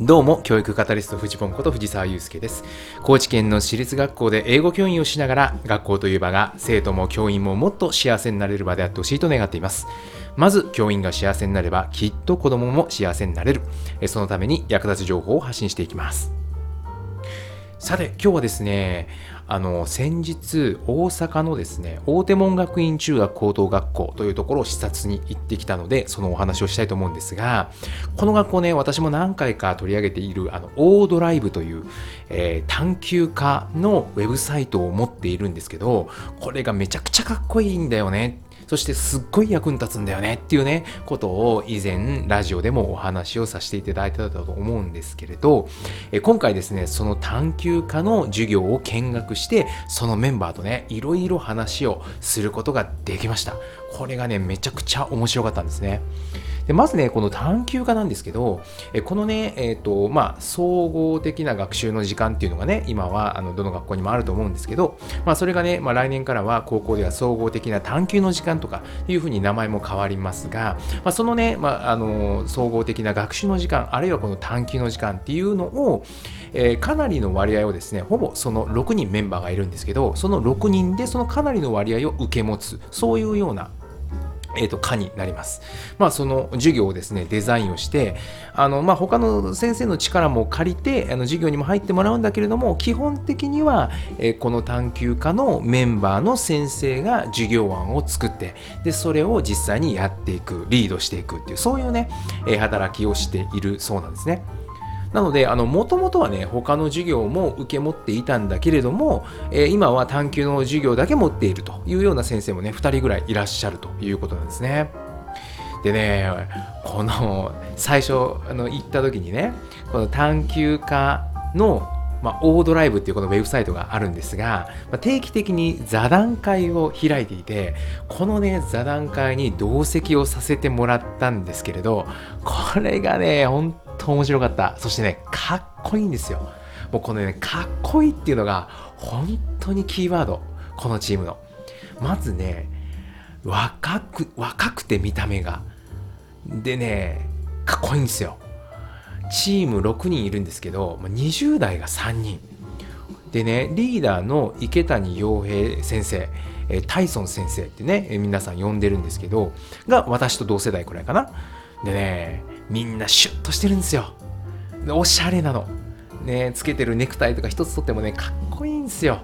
どうも、教育カタリスト藤本こと藤沢祐介です。高知県の私立学校で英語教員をしながら、学校という場が生徒も教員ももっと幸せになれる場であってほしいと願っています。まず、教員が幸せになれば、きっと子供も幸せになれる。そのために役立つ情報を発信していきます。さて、今日はですね、あの先日大阪のですね大手門学院中学高等学校というところを視察に行ってきたのでそのお話をしたいと思うんですがこの学校ね私も何回か取り上げているあのオードライブという、えー、探究家のウェブサイトを持っているんですけどこれがめちゃくちゃかっこいいんだよねそしてすっごい役に立つんだよねっていうね、ことを以前ラジオでもお話をさせていただいたと思うんですけれど、え今回ですね、その探究家の授業を見学して、そのメンバーとね、いろいろ話をすることができました。これがね、めちゃくちゃ面白かったんですね。でまずね、この探究家なんですけど、えこのね、えっ、ー、と、まあ、総合的な学習の時間っていうのがね、今はあのどの学校にもあると思うんですけど、まあ、それがね、まあ、来年からは高校では総合的な探究の時間とかいうふうに名前も変わりますが、まあ、そのね、まあ、あの総合的な学習の時間、あるいはこの探究の時間っていうのを、えー、かなりの割合をですね、ほぼその6人メンバーがいるんですけど、その6人でそのかなりの割合を受け持つ、そういうようなえーと、科になります。まあ、その授業をですね、デザインをして、あのまあ、他の先生の力も借りて、あの授業にも入ってもらうんだけれども、基本的には、えー、この探究科のメンバーの先生が授業案を作って、で、それを実際にやっていく、リードしていくっていう、そういうね、え、働きをしているそうなんですね。なので、もともとはね、他の授業も受け持っていたんだけれども、えー、今は探究の授業だけ持っているというような先生もね、2人ぐらいいらっしゃるということなんですね。でね、この、最初、の、行った時にね、この探究家のまあ、オードライブっていうこのウェブサイトがあるんですが、まあ、定期的に座談会を開いていて、このね、座談会に同席をさせてもらったんですけれど、これがね、本当面白かった。そしてね、かっこいいんですよ。もうこのね、かっこいいっていうのが、本当にキーワード。このチームの。まずね、若く、若くて見た目が。でね、かっこいいんですよ。チーム6人いるんですけど、20代が3人。でね、リーダーの池谷洋平先生、えタイソン先生ってね、皆さん呼んでるんですけど、が私と同世代くらいかな。でね、みんなシュッとしてるんですよ。おしゃれなの。ね、つけてるネクタイとか一つとってもね、かっこいいんですよ。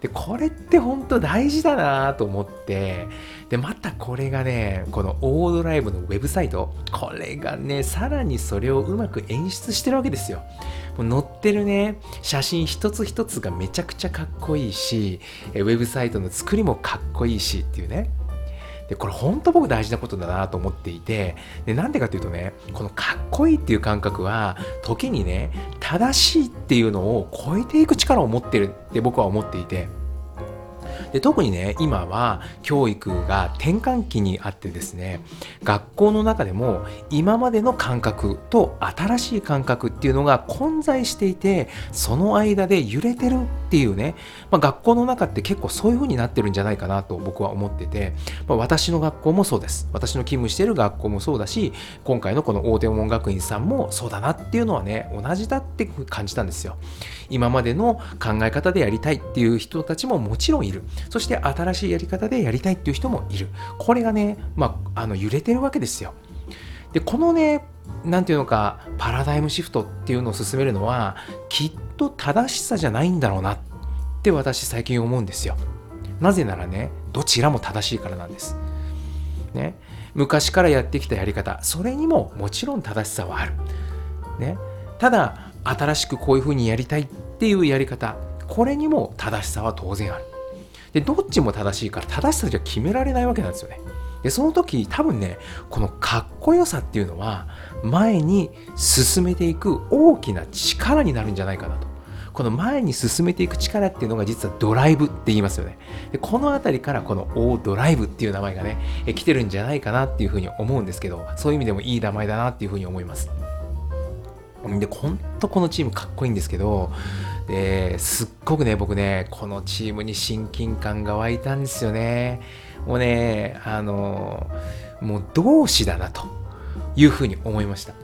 で、これって本当大事だなと思って、で、またこれがね、このオードライブのウェブサイト、これがね、さらにそれをうまく演出してるわけですよ。もう載ってるね、写真一つ一つがめちゃくちゃかっこいいし、ウェブサイトの作りもかっこいいしっていうね。で、これ本当僕大事なことだなと思っていて、で、なんでかというとね、このかっこいいっていう感覚は、時にね、正しいっていうのを超えていく力を持ってるって僕は思っていて、で特にね今は教育が転換期にあってですね学校の中でも今までの感覚と新しい感覚っていうのが混在していてその間で揺れてるっていうね、まあ、学校の中って結構そういう風になってるんじゃないかなと僕は思ってて、まあ、私の学校もそうです。私の勤務している学校もそうだし今回のこの大手門学院さんもそうだなっていうのはね同じだって感じたんですよ。今までの考え方でやりたいっていう人たちももちろんいる。そして新しいやり方でやりたいっていう人もいる。これがね、まあ、あの揺れてるわけですよ。で、このね、なんていうのか、パラダイムシフトっていうのを進めるのは、きっと正しさじゃないんだろうなって私最近思うんですよ。なぜならね、どちらも正しいからなんです。ね、昔からやってきたやり方、それにももちろん正しさはある。ね、ただ、新しくこういうふうにやりたいっていうやり方、これにも正しさは当然ある。で、どっちも正しいから正しさじゃ決められないわけなんですよね。で、その時多分ね、このかっこよさっていうのは前に進めていく大きな力になるんじゃないかなと。この前に進めていく力っていうのが実はドライブって言いますよね。でこの辺りからこのオードライブっていう名前がね、来てるんじゃないかなっていうふうに思うんですけど、そういう意味でもいい名前だなっていうふうに思います。で、ほんとこのチームかっこいいんですけど、すっごくね、僕ね、このチームに親近感が湧いたんですよね。もうね、あの、もう同志だなというふうに思いました。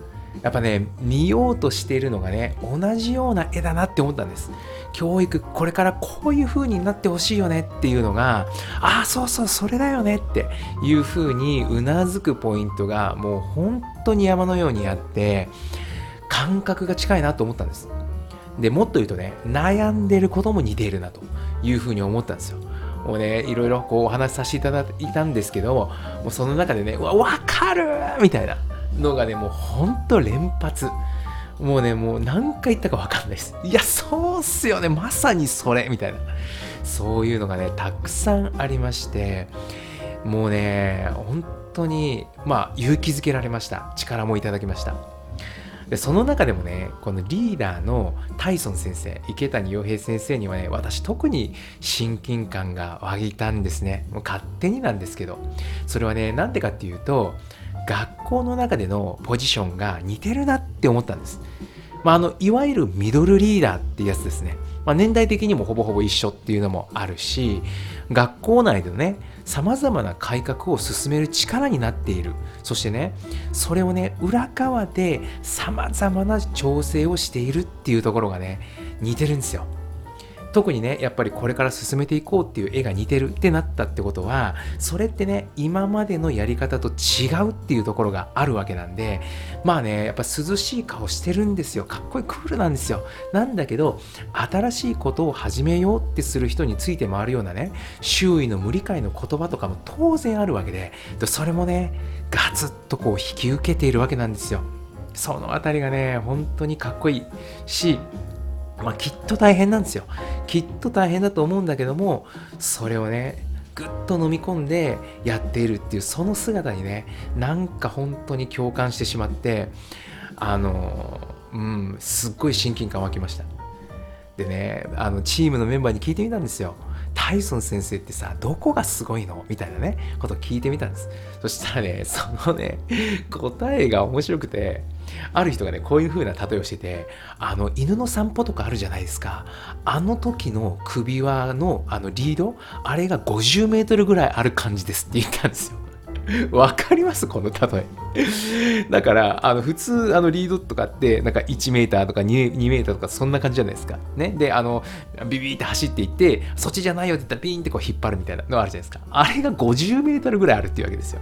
やっぱね見ようとしているのがね同じような絵だなって思ったんです教育これからこういう風になってほしいよねっていうのがああそうそうそれだよねっていう風にうなずくポイントがもう本当に山のようにあって感覚が近いなと思ったんですでもっと言うとね悩んでることも似ているなという風に思ったんですよもうね、いろいろこうお話しさせていただいたんですけど、ももうその中でね、わ、わかるみたいなのがね、もうほんと連発。もうね、もう何回言ったかわかんないです。いや、そうっすよね。まさにそれみたいな。そういうのがね、たくさんありまして、もうね、本当に、まあ、勇気づけられました。力もいただきました。でその中でもねこのリーダーのタイソン先生池谷洋平先生にはね私特に親近感が湧いたんですね。もう勝手になんですけど。それはねなんでかっていうと学校の中でのポジションが似てるなって思ったんです、まあ、あのいわゆるミドルリーダーってやつですね、まあ、年代的にもほぼほぼ一緒っていうのもあるし学校内でねさまざまな改革を進める力になっている。そしてねそれをね裏側でさまざまな調整をしているっていうところがね似てるんですよ。特にねやっぱりこれから進めていこうっていう絵が似てるってなったってことはそれってね今までのやり方と違うっていうところがあるわけなんでまあねやっぱ涼しい顔してるんですよ。かっこいいクールなんですよ。なんだけど新しいことを始めようってする人について回るようなね周囲の無理解の言葉とかも当然あるわけでそれもねガツッとこう引き受けているわけなんですよ。そのあたりがね本当にかっこいいしまあ、きっと大変なんですよ。きっと大変だと思うんだけども、それをね、ぐっと飲み込んでやっているっていうその姿にね、なんか本当に共感してしまって、あの、うん、すっごい親近感湧きました。でね、あのチームのメンバーに聞いてみたんですよ。タイソン先生ってさ、どこがすごいの？みたいなね、ことを聞いてみたんです。そしたらね、そのね、答えが面白くて、ある人がね、こういう風な例えをしてて、あの、犬の散歩とかあるじゃないですか。あの時の首輪のあのリード、あれが50メートルぐらいある感じですって言ったんですよ。わかります？この例え。だから、あの、普通、あの、リードとかって、なんか1メーーとか 2, 2メーーとか、そんな感じじゃないですか。ね。で、あの、ビビって走っていって、そっちじゃないよって言ったら、ビーンってこう引っ張るみたいなのあるじゃないですか。あれが50メートルぐらいあるっていうわけですよ。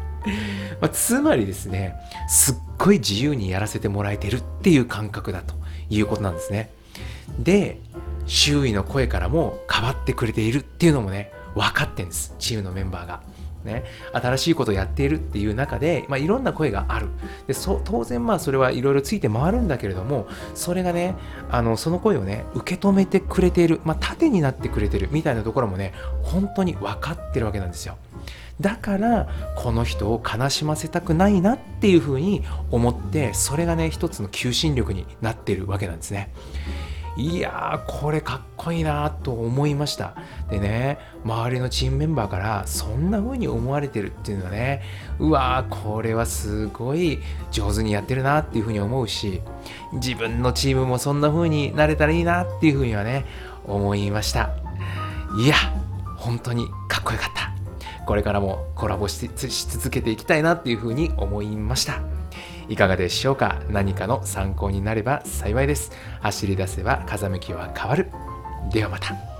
まあ、つまりですね、すっごい自由にやらせてもらえてるっていう感覚だということなんですね。で、周囲の声からも変わってくれているっていうのもね、分かってんです。チームのメンバーが。ね、新しいことをやっているっていう中で、まあ、いろんな声がある。でそ当然まあそれはいろいろついて回るんだけれどもそれがねあのその声をね受け止めてくれている、まあ、盾になってくれてるみたいなところもね本当に分かってるわけなんですよ。だからこの人を悲しませたくないなっていうふうに思ってそれがね一つの求心力になってるわけなんですね。いやーこれかっこいいなと思いました。でね周りのチームメンバーからそんな風に思われてるっていうのはねうわーこれはすごい上手にやってるなっていう風に思うし自分のチームもそんな風になれたらいいなっていう風にはね思いました。いや本当にかっこよかった。これからもコラボし続けていきたいなっていう風に思いました。いかがでしょうか？何かの参考になれば幸いです。走り出せば風向きは変わる。ではまた。